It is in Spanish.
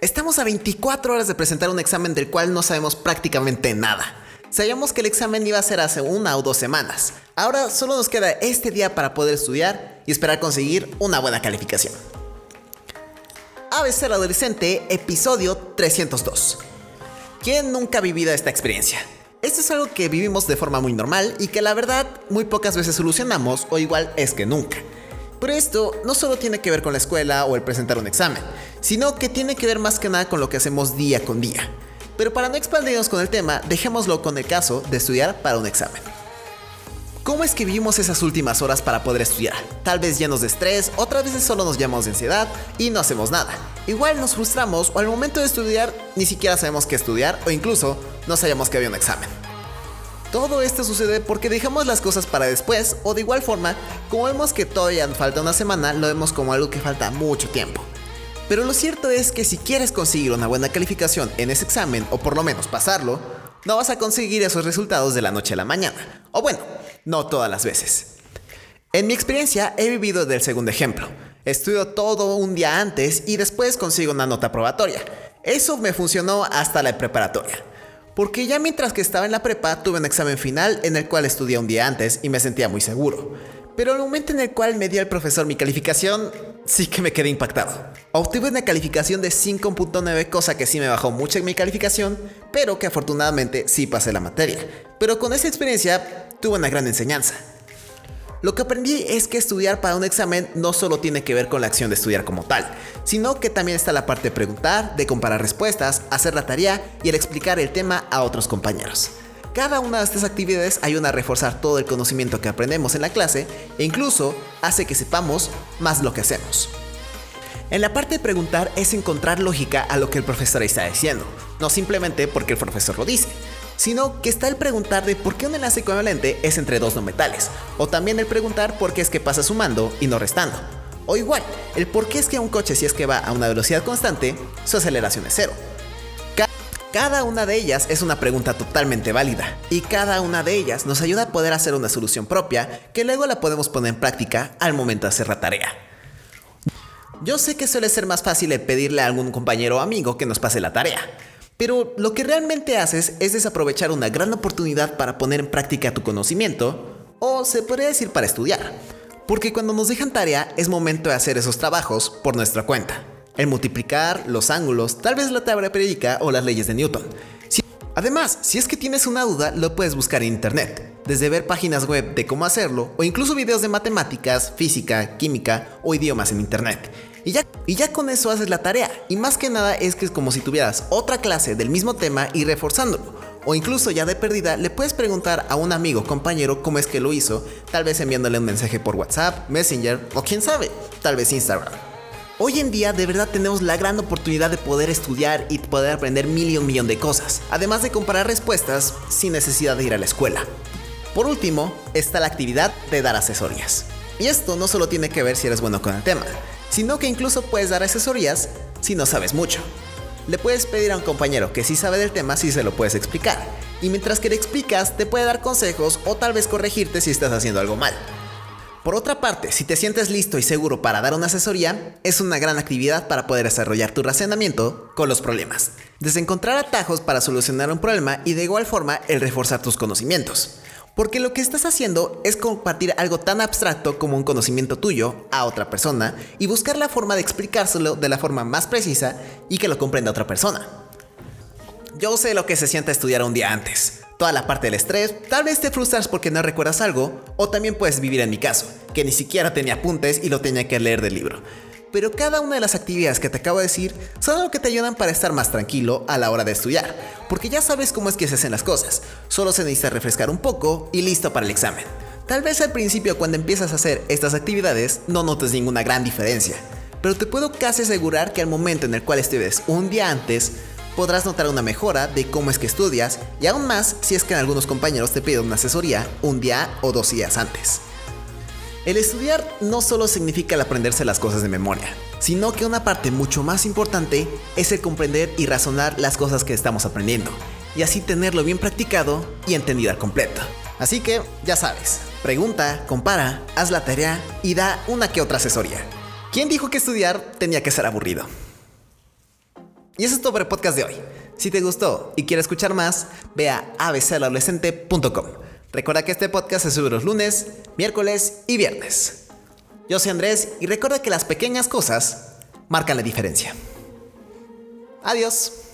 Estamos a 24 horas de presentar un examen del cual no sabemos prácticamente nada. Sabíamos que el examen iba a ser hace una o dos semanas. Ahora solo nos queda este día para poder estudiar y esperar conseguir una buena calificación. ABC Adolescente, episodio 302. ¿Quién nunca ha vivido esta experiencia? Esto es algo que vivimos de forma muy normal y que la verdad muy pocas veces solucionamos o igual es que nunca. Pero esto no solo tiene que ver con la escuela o el presentar un examen, sino que tiene que ver más que nada con lo que hacemos día con día. Pero para no expandirnos con el tema, dejémoslo con el caso de estudiar para un examen. ¿Cómo es que vivimos esas últimas horas para poder estudiar? Tal vez llenos de estrés, otras veces solo nos llamamos de ansiedad y no hacemos nada. Igual nos frustramos o al momento de estudiar ni siquiera sabemos qué estudiar o incluso no sabíamos que había un examen. Todo esto sucede porque dejamos las cosas para después o de igual forma, como vemos que todavía falta una semana, lo vemos como algo que falta mucho tiempo. Pero lo cierto es que si quieres conseguir una buena calificación en ese examen o por lo menos pasarlo, no vas a conseguir esos resultados de la noche a la mañana. O bueno, no todas las veces. En mi experiencia he vivido del segundo ejemplo. Estudio todo un día antes y después consigo una nota probatoria. Eso me funcionó hasta la preparatoria. Porque ya mientras que estaba en la prepa tuve un examen final en el cual estudié un día antes y me sentía muy seguro. Pero el momento en el cual me dio el profesor mi calificación, sí que me quedé impactado. Obtuve una calificación de 5.9, cosa que sí me bajó mucho en mi calificación, pero que afortunadamente sí pasé la materia. Pero con esa experiencia tuve una gran enseñanza. Lo que aprendí es que estudiar para un examen no solo tiene que ver con la acción de estudiar como tal, sino que también está la parte de preguntar, de comparar respuestas, hacer la tarea y el explicar el tema a otros compañeros. Cada una de estas actividades ayuda a reforzar todo el conocimiento que aprendemos en la clase e incluso hace que sepamos más lo que hacemos. En la parte de preguntar es encontrar lógica a lo que el profesor está diciendo, no simplemente porque el profesor lo dice, sino que está el preguntar de por qué un enlace equivalente es entre dos no metales, o también el preguntar por qué es que pasa sumando y no restando. O igual, el por qué es que un coche si es que va a una velocidad constante, su aceleración es cero. Cada una de ellas es una pregunta totalmente válida y cada una de ellas nos ayuda a poder hacer una solución propia que luego la podemos poner en práctica al momento de hacer la tarea. Yo sé que suele ser más fácil pedirle a algún compañero o amigo que nos pase la tarea, pero lo que realmente haces es desaprovechar una gran oportunidad para poner en práctica tu conocimiento, o se podría decir para estudiar. Porque cuando nos dejan tarea es momento de hacer esos trabajos por nuestra cuenta. El multiplicar, los ángulos, tal vez la tabla periódica o las leyes de Newton. Además, si es que tienes una duda, lo puedes buscar en internet, desde ver páginas web de cómo hacerlo o incluso videos de matemáticas, física, química o idiomas en internet. Y ya, y ya con eso haces la tarea. Y más que nada es que es como si tuvieras otra clase del mismo tema y reforzándolo. O incluso ya de perdida le puedes preguntar a un amigo, compañero, cómo es que lo hizo, tal vez enviándole un mensaje por WhatsApp, Messenger o quién sabe, tal vez Instagram. Hoy en día de verdad tenemos la gran oportunidad de poder estudiar y poder aprender mil y un millón de cosas, además de comparar respuestas sin necesidad de ir a la escuela. Por último, está la actividad de dar asesorías. Y esto no solo tiene que ver si eres bueno con el tema, sino que incluso puedes dar asesorías si no sabes mucho. Le puedes pedir a un compañero que sí sabe del tema si se lo puedes explicar, y mientras que le explicas te puede dar consejos o tal vez corregirte si estás haciendo algo mal. Por otra parte, si te sientes listo y seguro para dar una asesoría, es una gran actividad para poder desarrollar tu razonamiento con los problemas. Desde encontrar atajos para solucionar un problema y de igual forma el reforzar tus conocimientos. Porque lo que estás haciendo es compartir algo tan abstracto como un conocimiento tuyo a otra persona y buscar la forma de explicárselo de la forma más precisa y que lo comprenda otra persona. Yo sé lo que se siente estudiar un día antes. Toda la parte del estrés, tal vez te frustras porque no recuerdas algo, o también puedes vivir en mi caso, que ni siquiera tenía apuntes y lo tenía que leer del libro pero cada una de las actividades que te acabo de decir son algo que te ayudan para estar más tranquilo a la hora de estudiar, porque ya sabes cómo es que se hacen las cosas, solo se necesita refrescar un poco y listo para el examen. Tal vez al principio cuando empiezas a hacer estas actividades no notes ninguna gran diferencia, pero te puedo casi asegurar que al momento en el cual estudies un día antes, podrás notar una mejora de cómo es que estudias y aún más si es que algunos compañeros te piden una asesoría un día o dos días antes. El estudiar no solo significa el aprenderse las cosas de memoria, sino que una parte mucho más importante es el comprender y razonar las cosas que estamos aprendiendo, y así tenerlo bien practicado y entendido al completo. Así que, ya sabes, pregunta, compara, haz la tarea y da una que otra asesoría. ¿Quién dijo que estudiar tenía que ser aburrido? Y eso es todo por el podcast de hoy. Si te gustó y quieres escuchar más, ve a abcadolescente.com. Recuerda que este podcast se sube los lunes, miércoles y viernes. Yo soy Andrés y recuerda que las pequeñas cosas marcan la diferencia. Adiós.